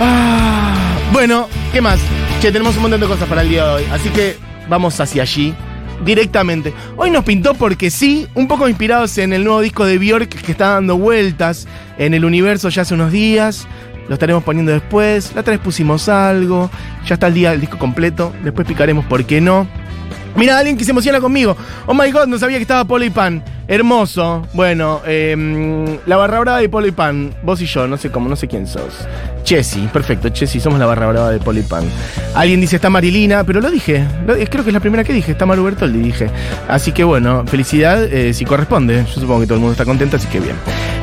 Ah, bueno, ¿qué más? Che, tenemos un montón de cosas para el día de hoy, así que vamos hacia allí directamente. Hoy nos pintó porque sí, un poco inspirados en el nuevo disco de Björk que está dando vueltas en el universo ya hace unos días. Lo estaremos poniendo después. La otra vez pusimos algo. Ya está el día del disco completo. Después picaremos por qué no. Mira, alguien que se emociona conmigo. Oh my god, no sabía que estaba Polo Pan. Hermoso. Bueno, em, la barra brava de Polo Pan. Vos y yo, no sé cómo, no sé quién sos. Chessy, perfecto, Chessy, somos la barra brava de Polo Pan. Alguien dice está Marilina, pero lo dije. Creo que es la primera que dije, está Maru Bertoldi, dije. Así que bueno, felicidad eh, si corresponde. Yo supongo que todo el mundo está contento, así que bien.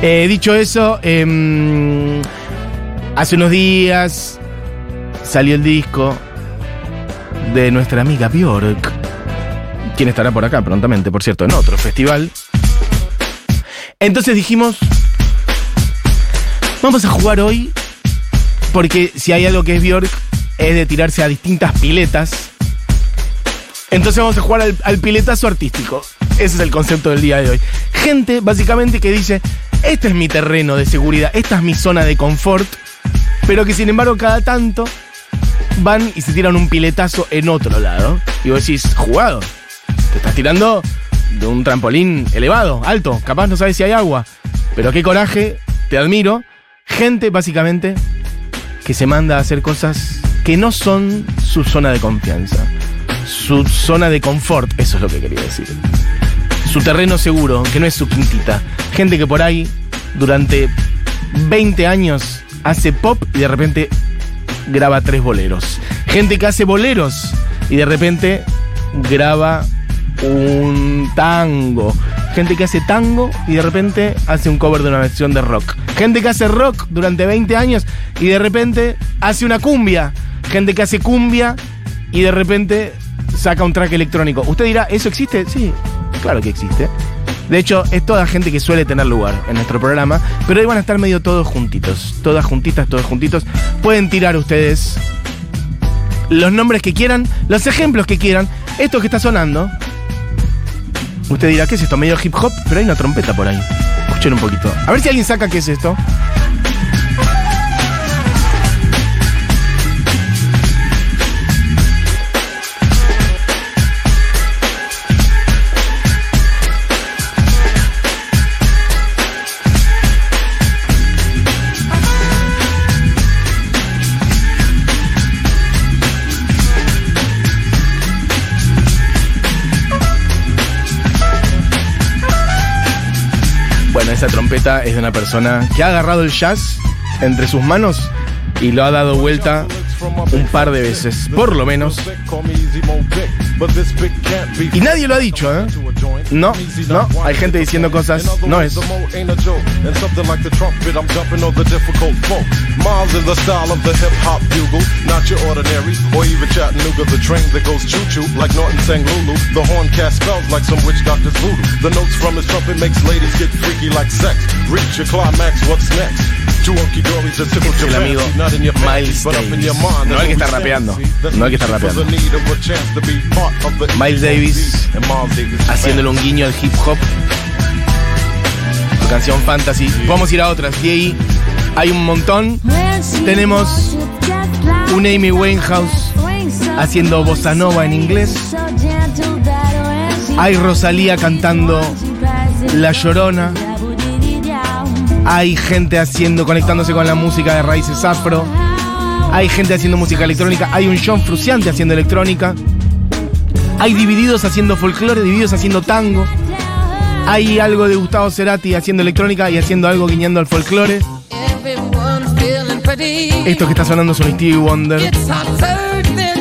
Eh, dicho eso, em, hace unos días salió el disco de nuestra amiga Björk quien estará por acá prontamente, por cierto, en otro festival. Entonces dijimos, vamos a jugar hoy, porque si hay algo que es Björk, es de tirarse a distintas piletas. Entonces vamos a jugar al, al piletazo artístico. Ese es el concepto del día de hoy. Gente, básicamente, que dice, este es mi terreno de seguridad, esta es mi zona de confort, pero que sin embargo cada tanto van y se tiran un piletazo en otro lado. Y vos decís, jugado. Te estás tirando de un trampolín elevado, alto. Capaz no sabes si hay agua. Pero qué coraje, te admiro. Gente, básicamente, que se manda a hacer cosas que no son su zona de confianza. Su zona de confort, eso es lo que quería decir. Su terreno seguro, que no es su quintita. Gente que por ahí, durante 20 años, hace pop y de repente graba tres boleros. Gente que hace boleros y de repente graba un tango. Gente que hace tango y de repente hace un cover de una versión de rock. Gente que hace rock durante 20 años y de repente hace una cumbia. Gente que hace cumbia y de repente saca un track electrónico. Usted dirá, ¿eso existe? Sí, claro que existe. De hecho, es toda gente que suele tener lugar en nuestro programa, pero hoy van a estar medio todos juntitos, todas juntitas, todos juntitos. Pueden tirar ustedes los nombres que quieran, los ejemplos que quieran. Esto que está sonando. Usted dirá, ¿qué es esto? Medio hip hop, pero hay una trompeta por ahí. Escuchen un poquito. A ver si alguien saca qué es esto. Esa trompeta es de una persona que ha agarrado el jazz entre sus manos y lo ha dado vuelta un par de veces, por lo menos. Y nadie lo ha dicho, ¿eh? No, no, hay gente diciendo cosas, no es. Miles in the style of the hip hop bugle, not your ordinary or even Chattanooga, the train that goes choo choo like Norton sang Lulu. The horn cast spells like some witch doctor's voodoo. The notes from his trumpet makes ladies get freaky like sex. Reach your climax, what's next? El amigo Miles Davis. No el que we rapeando. No el que the rapeando. Miles Davis haciéndole un guiño al hip hop. Su canción Fantasy. Vamos a ir a otras. Y ahí hay un montón. Tenemos un Amy Winehouse haciendo bossa nova en inglés. Hay Rosalía cantando La Llorona. Hay gente haciendo, conectándose con la música de raíces afro. Hay gente haciendo música electrónica. Hay un John Fruciante haciendo electrónica. Hay divididos haciendo folclore, divididos haciendo tango. Hay algo de Gustavo Cerati haciendo electrónica y haciendo algo guiñando al folclore. Esto que está sonando es un Stevie Wonder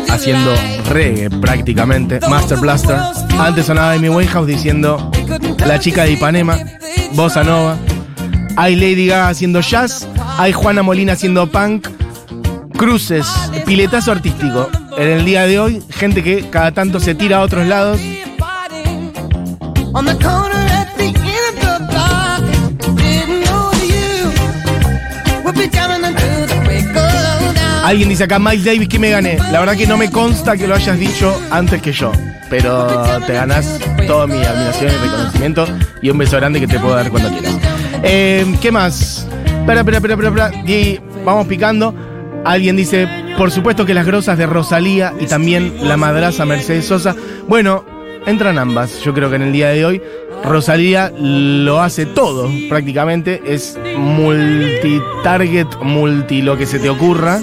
haciendo reggae prácticamente. Master Blaster. Antes sonaba Amy Winehouse diciendo La chica de Ipanema, Bossa Nova. Hay Lady Gaga haciendo jazz. Hay Juana Molina haciendo punk. Cruces, piletazo artístico. En el día de hoy, gente que cada tanto se tira a otros lados. Alguien dice acá, Miles Davis, que me gané. La verdad que no me consta que lo hayas dicho antes que yo. Pero te ganás toda mi admiración y reconocimiento. Y un beso grande que te puedo dar cuando quieras. Eh, ¿Qué más? Espera, espera, espera, espera, espera. Y vamos picando. Alguien dice, por supuesto que las grosas de Rosalía y también la madraza Mercedes Sosa. Bueno, entran ambas. Yo creo que en el día de hoy Rosalía lo hace todo prácticamente. Es multi-target, multi lo que se te ocurra.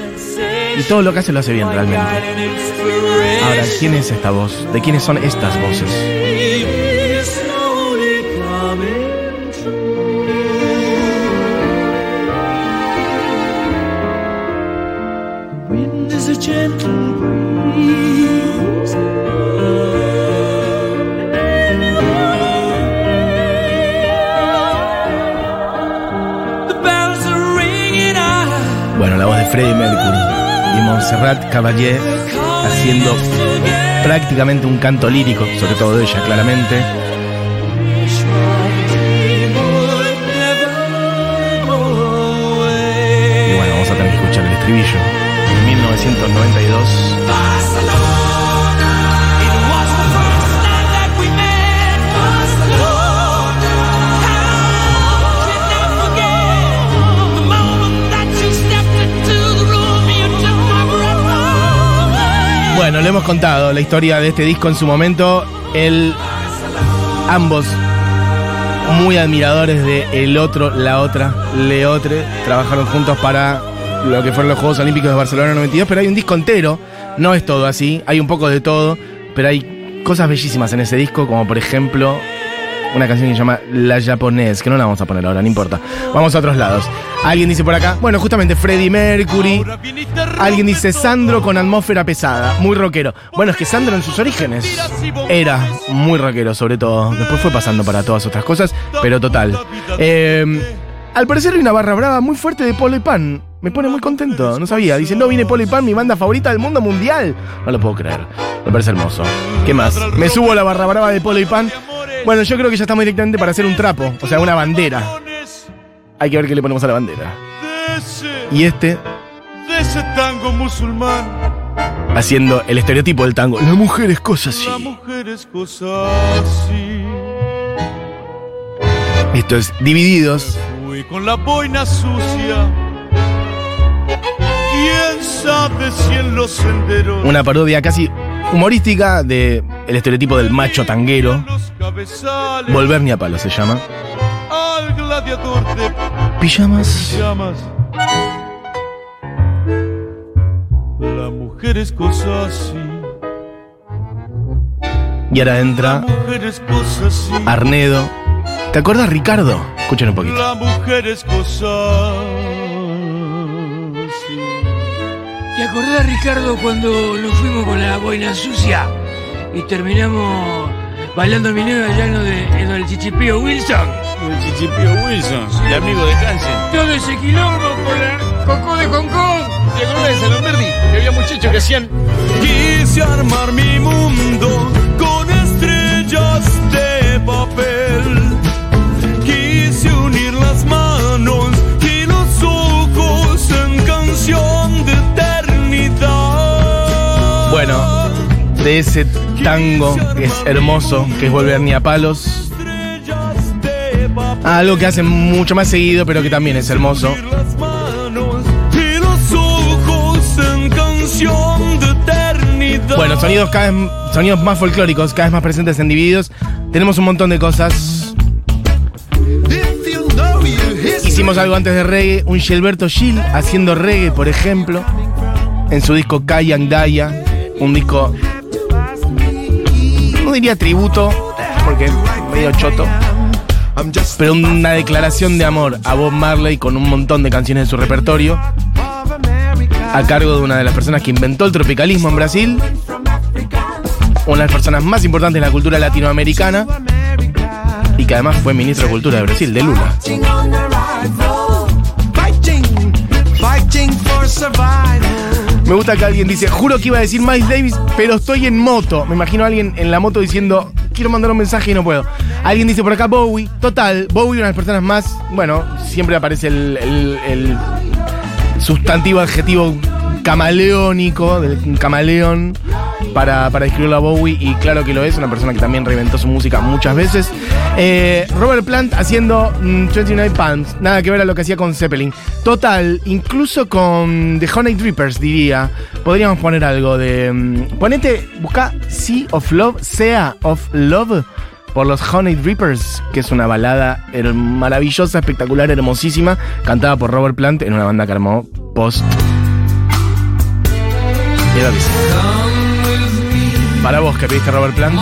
Y todo lo que hace lo hace bien realmente. Ahora, ¿quién es esta voz? ¿De quiénes son estas voces? Y Montserrat Caballé haciendo prácticamente un canto lírico, sobre todo de ella, claramente. Y bueno, vamos a tener que escuchar el estribillo. En 1992. Bueno, le hemos contado la historia de este disco en su momento. El, ambos muy admiradores de el otro, la otra, Leotre, trabajaron juntos para lo que fueron los Juegos Olímpicos de Barcelona 92, pero hay un disco entero, no es todo así, hay un poco de todo, pero hay cosas bellísimas en ese disco, como por ejemplo una canción que se llama La Japonés, que no la vamos a poner ahora, no importa. Vamos a otros lados. Alguien dice por acá, bueno, justamente Freddie Mercury. Alguien dice Sandro con atmósfera pesada, muy rockero. Bueno, es que Sandro en sus orígenes era muy rockero, sobre todo. Después fue pasando para todas otras cosas, pero total. Eh, al parecer hay una barra brava muy fuerte de Polo y Pan. Me pone muy contento, no sabía. Dice, no viene Polo y Pan, mi banda favorita del mundo mundial. No lo puedo creer. Me parece hermoso. ¿Qué más? Me subo a la barra brava de Polo y Pan. Bueno, yo creo que ya estamos directamente para hacer un trapo, o sea, una bandera. Hay que ver qué le ponemos a la bandera. Y este de ese tango musulmán, haciendo el estereotipo del tango. La mujer es cosa así. la mujer es cosa así. Esto es Divididos. Fui con la boina sucia. ¿Quién sabe si en los senderos Una parodia casi humorística de el estereotipo del macho tanguero. Volver ni a palo se llama. al gladiador de Pijamas. La mujer es cosa así. Y ahora La entra mujer es cosa así. Arnedo. ¿Te acuerdas, Ricardo? Escuchen un poquito. La mujer es cosa así. ¿Te acordás, Ricardo, cuando nos fuimos con la boina sucia y terminamos bailando el minero allá en lo de, en lo del chichipío Wilson? El Chichipío Wilson, el amigo de Hansen. Todo ese quilombo por la Cocó de Concón. ¿Te acordás de Salomberdi? Que había muchachos que hacían. Quise armar mi mundo con estrellas de papel. Quise unir las manos y los ojos en canción de eternidad. Bueno, de ese tango que es hermoso, que es Volver ni a palos. Algo que hacen mucho más seguido, pero que también es hermoso. Bueno, sonidos cada vez, sonidos más folclóricos, cada vez más presentes en Divididos. Tenemos un montón de cosas. Hicimos algo antes de reggae, un Gilberto Gil haciendo reggae, por ejemplo, en su disco Kayan Daya, un disco, no diría tributo, porque es medio choto, pero una declaración de amor a Bob Marley con un montón de canciones de su repertorio, a cargo de una de las personas que inventó el tropicalismo en Brasil, una de las personas más importantes de la cultura latinoamericana y que además fue ministro de Cultura de Brasil, de Lula. Me gusta que alguien dice, juro que iba a decir Miles Davis, pero estoy en moto. Me imagino a alguien en la moto diciendo, quiero mandar un mensaje y no puedo. Alguien dice por acá Bowie. Total, Bowie, una de las personas más, bueno, siempre aparece el, sustantivo adjetivo camaleónico, del camaleón, para, para describirlo a Bowie, y claro que lo es, una persona que también reinventó su música muchas veces. Eh, Robert Plant haciendo mm, 29 Palms. Nada que ver a lo que hacía con Zeppelin. Total, incluso con The Honey Drippers, diría. Podríamos poner algo de. mm, ponete, busca Sea of Love, Sea of Love. Por los Honey Drippers, que es una balada maravillosa, espectacular, hermosísima, cantada por Robert Plant en una banda que armó post. Para vos que pediste Robert Plant.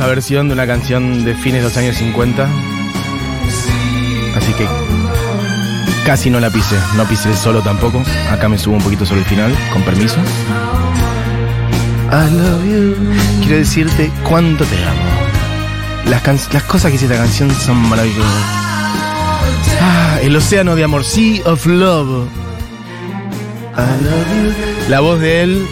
Esta versión de una canción de fines de los años 50. Así que casi no la pise, no pise el solo tampoco. Acá me subo un poquito sobre el final, con permiso. I love you. Quiero decirte cuánto te amo. Las, can- las cosas que dice esta canción son maravillosas. Ah, el océano de amor, Sea of Love. I love you. La voz de él.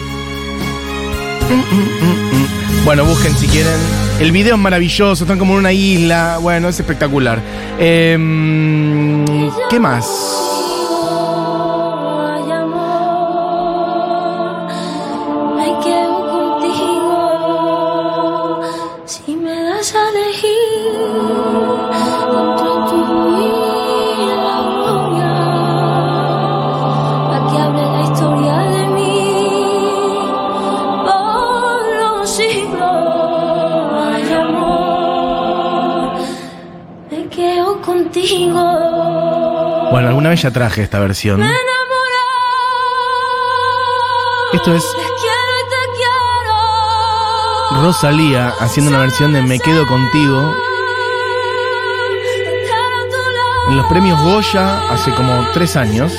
Mm, mm, mm. Bueno, busquen si quieren. El video es maravilloso, están como en una isla. Bueno, es espectacular. Em, ¿Qué más? Ya traje esta versión. Esto es. Rosalía haciendo una versión de Me Quedo Contigo en los premios Goya hace como tres años.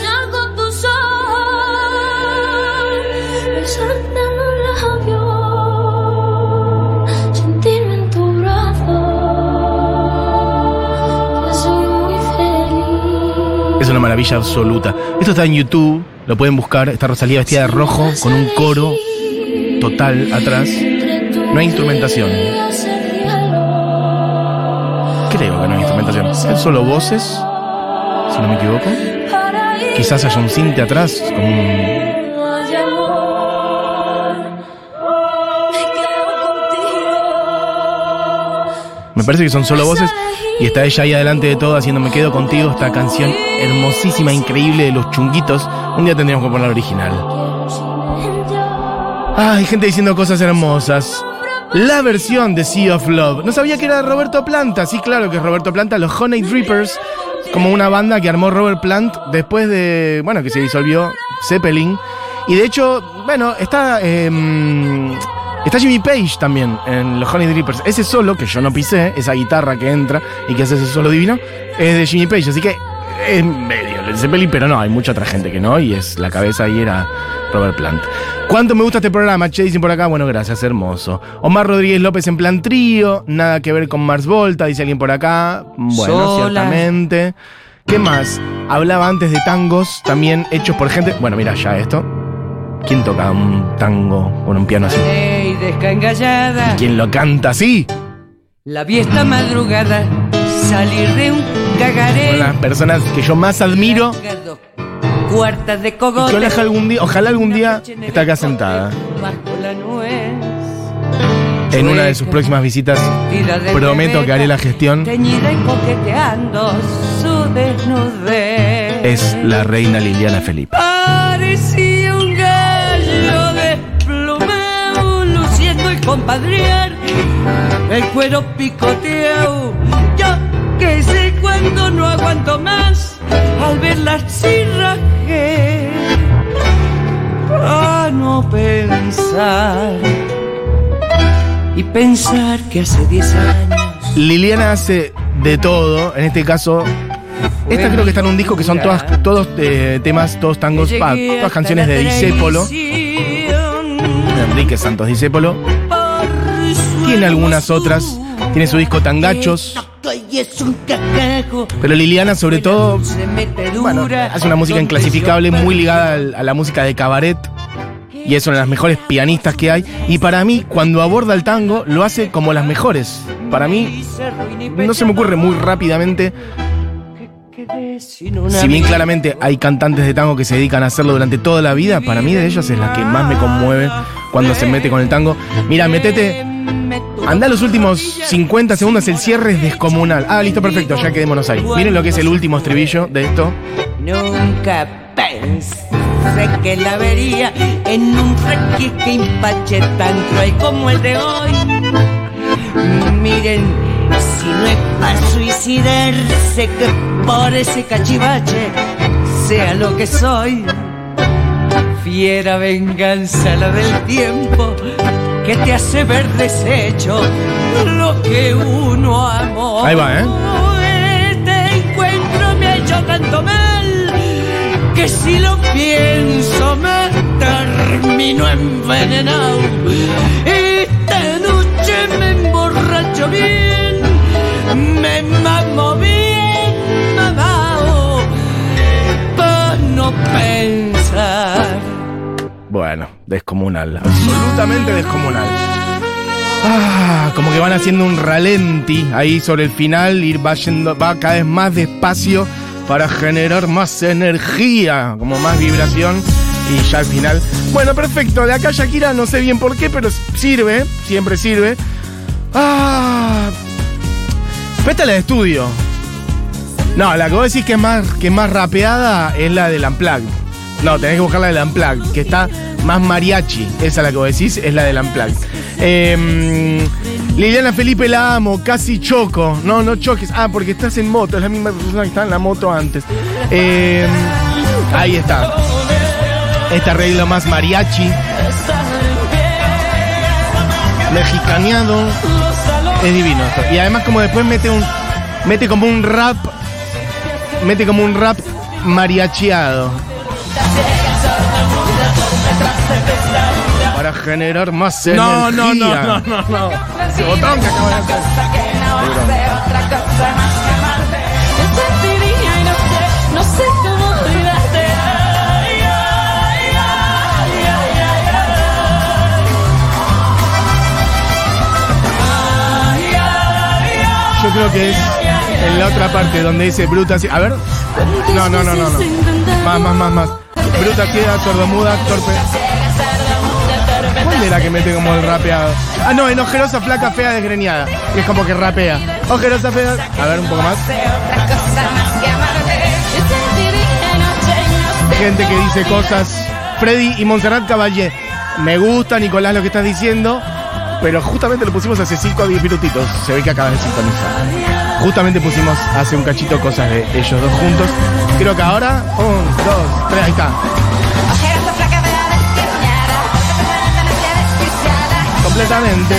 Una maravilla absoluta. Esto está en YouTube, lo pueden buscar. Está Rosalía vestida de rojo con un coro total atrás. No hay instrumentación. Creo que no hay instrumentación. Es solo voces, si no me equivoco. Quizás haya un cinte atrás, como un... Me parece que son solo voces. Y está ella ahí adelante de todo haciendo Me Quedo Contigo, esta canción hermosísima, increíble de los chunguitos. Un día tendríamos que poner la original. Ay, gente diciendo cosas hermosas. La versión de Sea of Love. No sabía que era Roberto Planta. Sí, claro que es Roberto Planta. Los Honey Drippers, como una banda que armó Robert Plant después de, bueno, que se disolvió Zeppelin. Y de hecho, bueno, está, em, está Jimmy Page también en los Honey Drippers. Ese solo, que yo no pisé, esa guitarra que entra y que hace ese solo divino, es de Jimmy Page. Así que es medio Led Zeppelin, pero no, hay mucha otra gente que no, y es la cabeza ahí era Robert Plant. ¿Cuánto me gusta este programa? Che, dicen por acá, bueno, gracias, hermoso. Omar Rodríguez López en plan trío, nada que ver con Mars Volta, dice alguien por acá. Bueno, Sola. ciertamente. ¿Qué más? Hablaba antes de tangos, también hechos por gente. Bueno, mira ya esto. ¿Quién toca un tango con un piano así? Descangallada, ¿Quién lo canta así? la vi esta madrugada, salir de un cagaré. Son las personas que yo más admiro. Cuartas de cogote. ojalá algún día, ojalá algún día esté acá sentada. En una de sus próximas visitas de prometo que haré la gestión. Es la reina Liliana Felipe. Parecía un compadrear, el cuero picoteado. Yo que sé cuando no aguanto más, al verla así rajé, a no pensar. Y pensar que hace 10 años Liliana hace de todo, en este caso. Esta creo que está en un disco que son todas, todos eh, temas, todos tangos, llegué todas canciones de Disépolo, Enrique Santos Disépolo. Tiene algunas otras, tiene su disco Tangachos, pero Liliana sobre todo, bueno, hace una música inclasificable, muy ligada a la música de cabaret. Y es una de las mejores pianistas que hay. Y para mí, cuando aborda el tango, lo hace como las mejores. Para mí, no se me ocurre muy rápidamente Si bien claramente hay cantantes de tango que se dedican a hacerlo durante toda la vida, para mí de ellas es la que más me conmueve cuando se mete con el tango. Mira, metete. Anda los últimos 50 segundos, el cierre es descomunal. Ah, listo, perfecto, ya quedémonos ahí. Miren lo que es el último estribillo de esto. Nunca pensé que la vería en un requisque impache tan cruel como el de hoy. Miren, si no es para suicidarse, que por ese cachivache sea lo que soy. Fiera venganza la del tiempo que te hace ver deshecho lo que uno amó. Ahí va, ¿eh? Este encuentro me ha hecho tanto mal que si lo pienso me termino envenenado. Esta noche me emborracho bien, me mamo bien mamado, para no pensar. Bueno, descomunal, absolutamente descomunal. Ah, como que van haciendo un ralenti ahí sobre el final, ir va yendo, va cada vez más despacio para generar más energía, como más vibración. Y ya al final. Bueno, perfecto. De acá Shakira no sé bien por qué, pero sirve, siempre sirve. Ah. Esta es la de estudio. No, la que vos decís que es más, que más rapeada es la del Unplugged. No, tenés que buscar la del Unplugged, que está más mariachi. Esa es la que vos decís, es la del Unplugged. Eh, Liliana Felipe la amo, casi choco. No, no choques. Ah, porque estás en moto, es la misma persona que estaba en la moto antes. Eh, ahí está. Este arreglo más mariachi. Mexicaneado. Es divino esto. Y además como después mete un. Mete como un rap. Mete como un rap mariachiado. Para generar más No, energía. no, no, no, no, no. Ese botón que acabo de hacer. No sé cómo Yo creo que es en la otra parte donde dice bruta. cie- A ver. No, no, no, no, no. Más, más, más, más. Bruta ciega, sordomuda, torpe. ¿Cuál era que mete como el rapeado? Ah, no, en ojerosa, flaca, fea, desgreñada. Y es como que rapea. Ojerosa, fea. A ver, un poco más. Gente que dice cosas. Freddy y Montserrat Caballé. Me gusta, Nicolás, lo que estás diciendo. Pero justamente lo pusimos hace 5 o 10 minutitos. Se ve que acabas de sintonizar. Justamente pusimos hace un cachito cosas de ellos dos juntos. Creo que ahora. Un, dos, tres, ahí está. Completamente.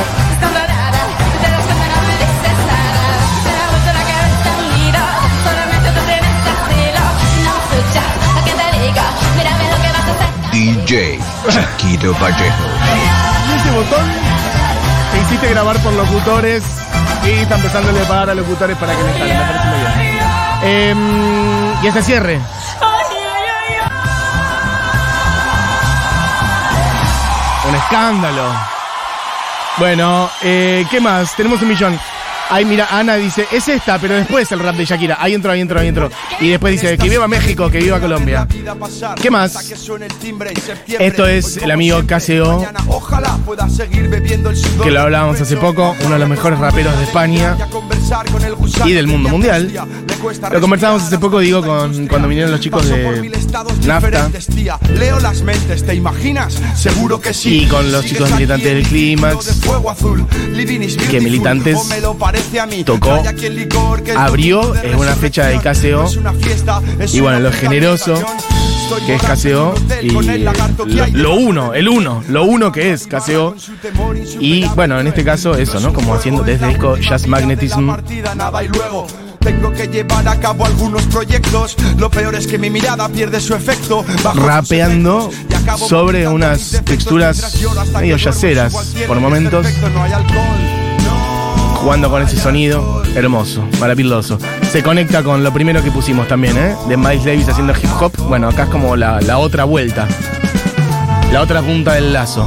DJ Chiquito Vallejo. Y ese botón te hiciste grabar por locutores y está empezando a pagar a locutores para que. Me parece muy bien. Eh, y este cierre. Un escándalo. Bueno, eh, ¿qué más? Tenemos un millón. Ay, mira, Ana dice, es esta, pero después el rap de Shakira. Ahí entró, ahí entró, ahí entró. Y después dice, que viva México, que viva Colombia. ¿Qué más? Esto es el amigo KCO, que lo hablábamos hace poco, uno de los mejores raperos de España y del mundo mundial. Lo conversábamos hace poco, digo, con cuando vinieron los chicos de NAFTA. y con los chicos militantes del Clímax. Que militantes tocó, abrió, es una fecha de KCO. Y bueno, lo generoso que es KCO y lo, lo uno, el uno, lo uno que es KCO. Y bueno, en este caso eso, ¿no? Como haciendo desde disco Jazz Magnetism. Nada y luego tengo que llevar a cabo algunos proyectos. Lo peor es que mi mirada pierde su efecto. Bajo rapeando sobre unas texturas medio yaceras por momentos, jugando con ese sonido hermoso, maravilloso. Se conecta con lo primero que pusimos también, ¿eh? De Miles Davis haciendo hip hop. Bueno, acá es como la, la otra vuelta, la otra punta del lazo.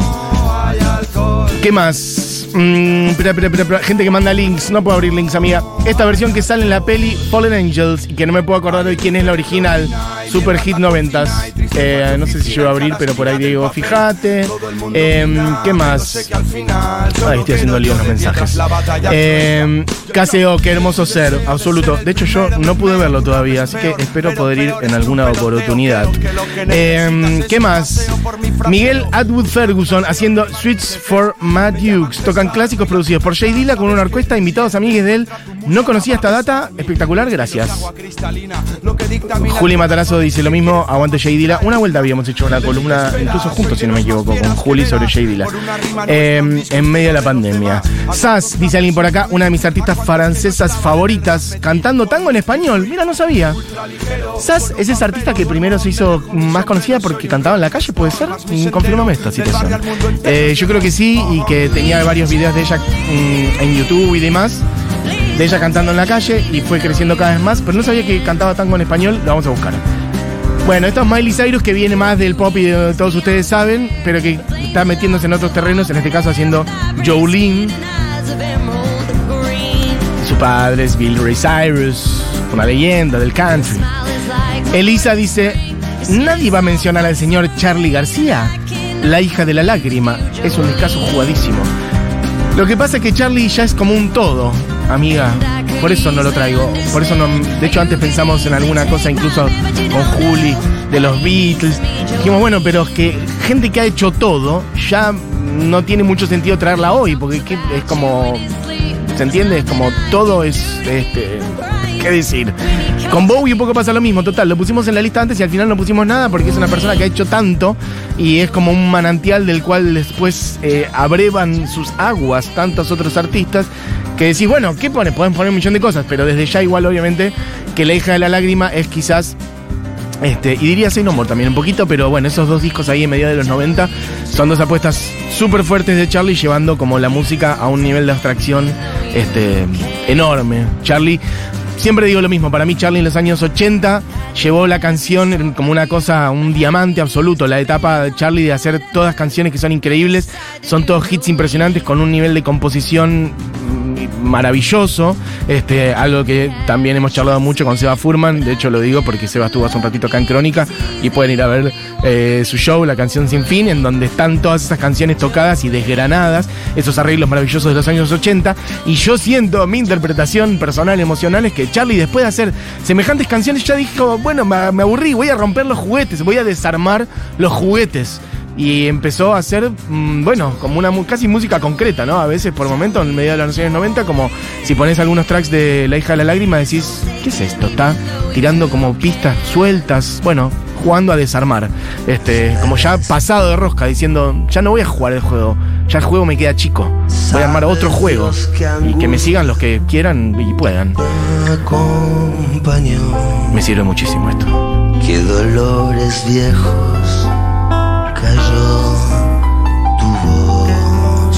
¿Qué más? Mm, espera, espera, espera. Gente que manda links, no puedo abrir links, amiga. Esta versión que sale en la peli Fallen Angels y que no me puedo acordar de quién es la original, Super Hit 90s. Eh, no sé si voy a abrir, pero por ahí digo, fíjate. Em, ¿Qué más? Ay, estoy haciendo lío en los mensajes. Eh, qué hermoso ser, absoluto. De hecho, yo no pude verlo todavía, así que espero poder ir en alguna oportunidad. Eh, ¿Qué más? Miguel Atwood Ferguson haciendo Sweets for Matt Hughes. Tocan clásicos producidos por Jay Dilla con una orquesta, invitados amigues de él. No conocía esta data, espectacular, gracias. Juli Matarazo dice lo mismo, aguante Jay Dilla. Una vuelta habíamos hecho una columna, incluso juntos si no me equivoco, con Juli sobre Jay Dilla. Eh, en medio de la pandemia. Sass, dice alguien por acá, una de mis artistas francesas favoritas, cantando tango en español. Mira, no sabía. Sass es esa artista que primero se hizo más conocida porque cantaba en la calle, ¿puede ser? Confírmame esta situación. Eh, yo creo que sí, y que tenía varios videos de ella mm, en YouTube y demás. De ella cantando en la calle y fue creciendo cada vez más, pero no sabía que cantaba tango en español, lo vamos a buscar. Bueno, esto es Miley Cyrus que viene más del pop y de todos ustedes saben, pero que está metiéndose en otros terrenos, en este caso haciendo Jolene. Su padre es Bill Ray Cyrus, una leyenda del country. Elisa dice, nadie va a mencionar al señor Charlie García, la hija de la lágrima. Es un caso jugadísimo. Lo que pasa es que Charlie ya es como un todo, amiga. Por eso no lo traigo. Por eso no. De hecho, antes pensamos en alguna cosa, incluso con Juli, de los Beatles. Dijimos, bueno, pero es que gente que ha hecho todo ya no tiene mucho sentido traerla hoy, porque es como. ¿Se entiende? Es como todo es. Este, ¿Qué decir? Con Bowie un poco pasa lo mismo, total. Lo pusimos en la lista antes y al final no pusimos nada porque es una persona que ha hecho tanto y es como un manantial del cual después eh, abrevan sus aguas tantos otros artistas que decís, bueno, ¿qué pone? Pueden poner un millón de cosas, pero desde ya igual obviamente que La hija de la lágrima es quizás este, y diría Say No More también un poquito, pero bueno, esos dos discos ahí en medio de los 90 son dos apuestas súper fuertes de Charlie, llevando como la música a un nivel de abstracción este, enorme. Charlie, siempre digo lo mismo, para mí Charlie en los años 80 llevó la canción como una cosa, un diamante absoluto. La etapa de Charlie de hacer todas canciones que son increíbles, son todos hits impresionantes con un nivel de composición maravilloso, este, algo que también hemos charlado mucho con Seba Furman, de hecho lo digo porque Seba estuvo hace un ratito acá en Crónica y pueden ir a ver eh, su show, La canción sin fin, en donde están todas esas canciones tocadas y desgranadas, esos arreglos maravillosos de los años 80, y yo siento mi interpretación personal, emocional, es que Charlie después de hacer semejantes canciones ya dijo, bueno, me, me aburrí, voy a romper los juguetes, voy a desarmar los juguetes y empezó a hacer, mm, bueno, como una casi música concreta, ¿no? A veces por momentos, en medio de los años 90, como si pones algunos tracks de La hija de la lágrima, decís, ¿qué es esto? Está tirando como pistas sueltas, bueno, jugando a desarmar. Este, como ya pasado de rosca, diciendo, ya no voy a jugar el juego, ya el juego me queda chico, voy a armar otro juego. Y que me sigan los que quieran y puedan. Me sirve muchísimo esto. Qué dolores viejos cayó tu voz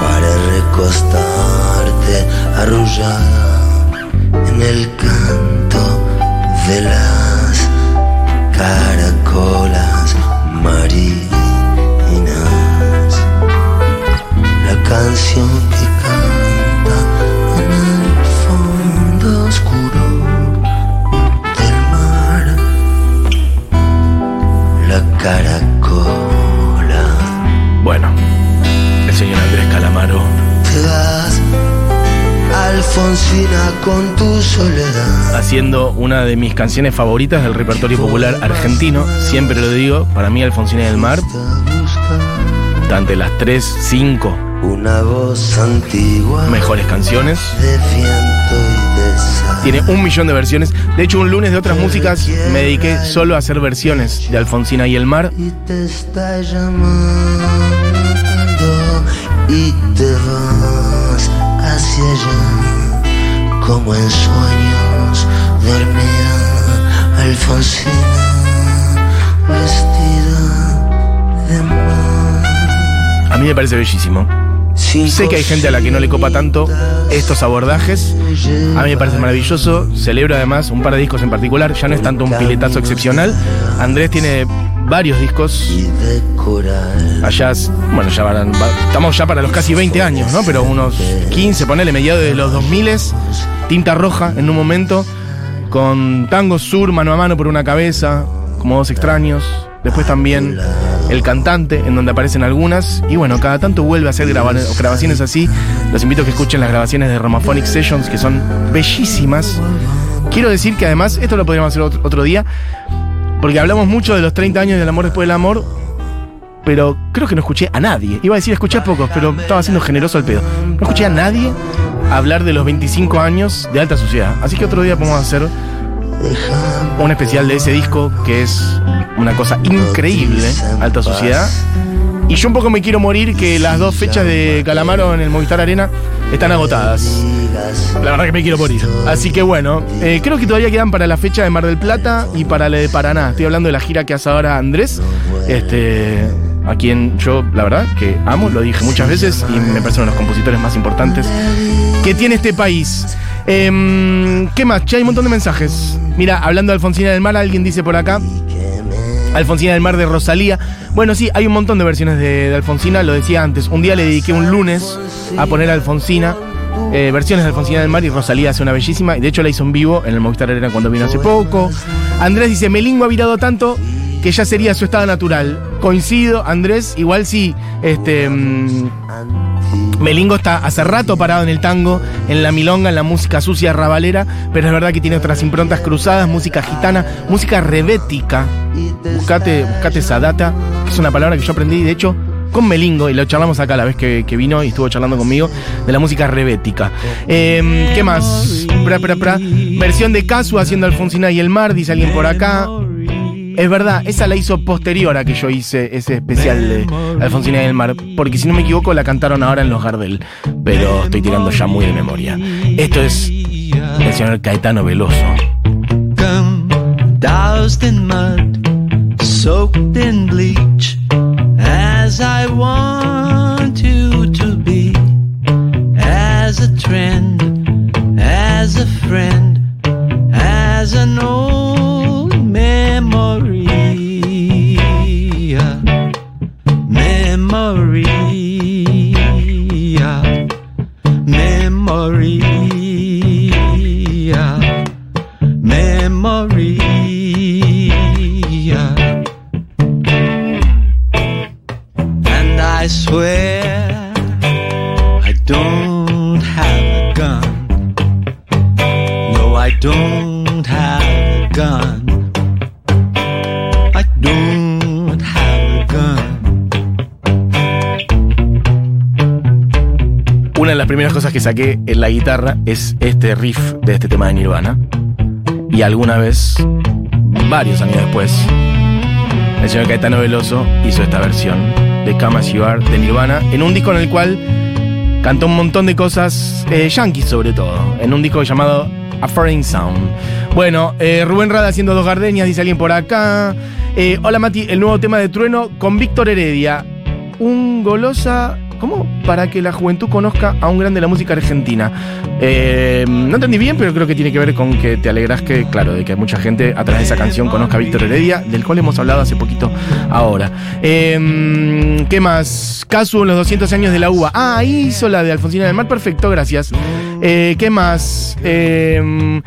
para recostarte arrullada en el canto de las haciendo una de mis canciones favoritas del repertorio popular argentino. Siempre lo digo, para mí Alfonsina del Mar, ante las 3, 5 Una voz antigua mejores canciones. de viento y de sal. Tiene un millón de versiones. De hecho, un lunes de otras músicas me dediqué solo a hacer versiones de Alfonsina y el Mar. Y te está llamando y te vas hacia allá como en sueños dormida Alfonsina vestida de mar. A mí me parece bellísimo. Sé que hay gente a la que no le copa tanto estos abordajes. A mí me parece maravilloso. Celebro además un par de discos en particular. Ya no es tanto un piletazo excepcional. Andrés tiene varios discos. Allá, bueno, ya van, va- estamos ya para los casi 20 años, ¿no? Pero unos 15, ponele, mediados de los 2000 tinta roja en un momento, con tango sur, mano a mano por una cabeza, como dos extraños. Después también El Cantante, en donde aparecen algunas. Y bueno, cada tanto vuelve a hacer graba- grabaciones así. Los invito a que escuchen las grabaciones de Romaphonic Sessions, que son bellísimas. Quiero decir que además, esto lo podríamos hacer otro día, porque hablamos mucho de los 30 años del amor después del amor, pero creo que no escuché a nadie. Iba a decir escuché a pocos, pero estaba siendo generoso al pedo. No escuché a nadie hablar de los 25 años de alta sociedad. Así que otro día podemos hacer un especial de ese disco que es una cosa increíble, alta sociedad. Y yo un poco me quiero morir que las dos fechas de Calamaro en el Movistar Arena están agotadas. La verdad que me quiero morir. Así que bueno, eh, creo que todavía quedan para la fecha de Mar del Plata y para la de Paraná. Estoy hablando de la gira que hace ahora Andrés. Este. A quien yo, la verdad, que amo, lo dije muchas veces y me parece uno de los compositores más importantes que tiene este país. Em, ¿Qué más? Ya hay un montón de mensajes. Mira, hablando de Alfonsina del Mar, alguien dice por acá. Alfonsina del Mar de Rosalía. Bueno, sí, hay un montón de versiones de, Alfonsina, lo decía antes. Un día le dediqué un lunes a poner a Alfonsina. eh, versiones de Alfonsina del Mar y Rosalía hace una bellísima. De hecho la hizo en vivo en el Movistar Arena cuando vino hace poco. Andrés dice, Melingo ha virado tanto que ya sería su estado natural. Coincido, Andrés, igual sí, este... mm, Melingo está hace rato parado en el tango, en la milonga, en la música sucia rabalera, pero es verdad que tiene otras improntas cruzadas, música gitana, música rebética. Buscate, buscate esa data, que es una palabra que yo aprendí, de hecho, con Melingo, y lo charlamos acá la vez que, vino y estuvo charlando conmigo, de la música rebética. Eh, ¿Qué más? Pra. Versión de Casu haciendo Alfonsina y el mar, dice alguien por acá. Es verdad, esa la hizo posterior a que yo hice ese especial de Alfonsina y el Mar, porque si no me equivoco la cantaron ahora en los Gardel, pero estoy tirando ya muy de memoria. Esto es el señor Caetano Veloso. as a trend, as a friend, as an old don't have a gun. Una de las primeras cosas que saqué en la guitarra es este riff de este tema de Nirvana. Y alguna vez, varios años después, el señor Caetano Veloso hizo esta versión de You Are de Nirvana en un disco en el cual cantó un montón de cosas eh, yankees sobre todo, en un disco llamado A Foreign Sound. Bueno, eh, Rubén Rada haciendo dos gardenias, dice alguien por acá. Eh, hola Mati, el nuevo tema de Trueno con Víctor Heredia. Un golosa. ¿Cómo? Para que la juventud conozca a un grande de la música argentina. Eh, no entendí bien, pero creo que tiene que ver con que te alegras que, claro, de que mucha gente a través de esa canción conozca a Víctor Heredia, del cual hemos hablado hace poquito ahora. ¿Qué más? Casu en los 200 años de la uva. Ah, hizo la de Alfonsina del Mar. Perfecto, gracias. Eh, ¿Qué más? Eh,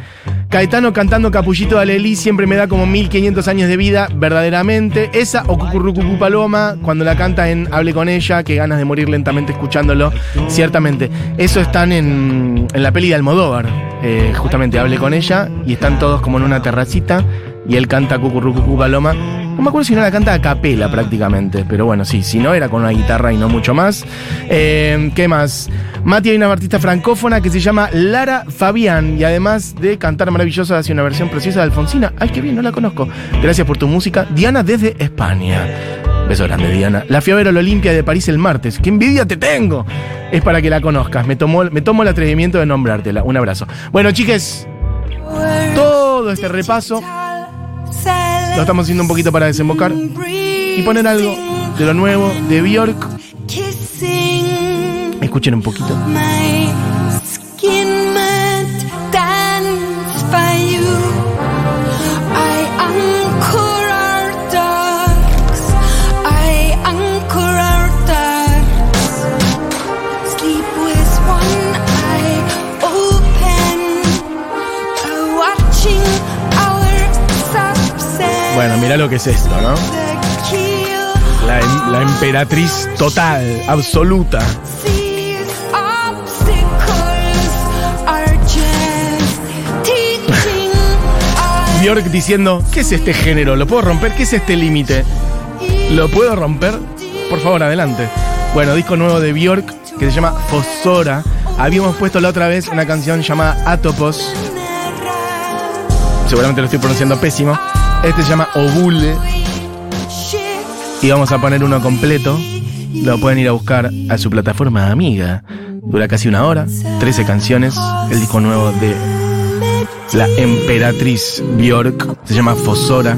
Caetano cantando Capullito de Alelí siempre me da como 1500 años de vida, verdaderamente. Esa o Cucurrucucú Paloma, cuando la canta en Hable con ella, que ganas de morir lentamente escuchándolo, ciertamente. Eso están en, la peli de Almodóvar, eh, justamente Hable con ella, y están todos como en una terracita, y él canta Cucurrucucú Paloma. No me acuerdo si no la canta a capela prácticamente, pero bueno, sí, si no era con una guitarra y no mucho más. Eh, ¿Qué más? Mati hay una artista francófona que se llama Lara Fabián y además de cantar maravilloso hace una versión preciosa de Alfonsina. Ay, qué bien, no la conozco. Gracias por tu música. Diana desde España. Beso grande, Diana. La fui a ver a la Olimpia de París el martes. ¡Qué envidia te tengo! Es para que la conozcas. Me tomo, me tomo el atrevimiento de nombrártela. Un abrazo. Bueno, chiques, todo este repaso lo estamos haciendo un poquito para desembocar y poner algo de lo nuevo de Bjork. Escuchen un poquito. Lo que es esto, ¿no? La, em- la emperatriz total, absoluta. Bjork diciendo, ¿qué es este género? ¿Lo puedo romper? ¿Qué es este límite? ¿Lo puedo romper? Por favor, adelante. Bueno, disco nuevo de Bjork que se llama Fosora. Habíamos puesto la otra vez una canción llamada Atopos. Seguramente lo estoy pronunciando pésimo. Este se llama Obule. Y vamos a poner uno completo. Lo pueden ir a buscar a su plataforma amiga. Dura casi una hora, 13 canciones. El disco nuevo de la emperatriz Bjork se llama Fosora.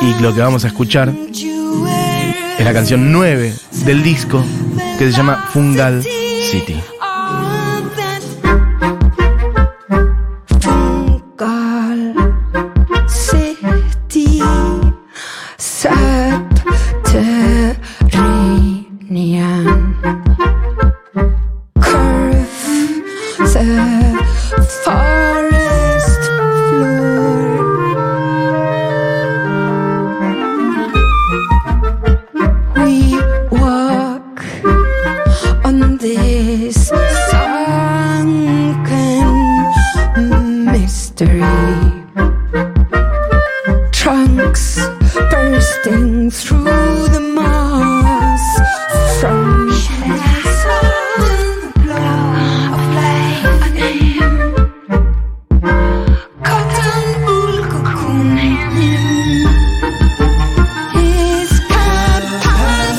Y lo que vamos a escuchar es la canción 9 del disco que se llama Fungal City.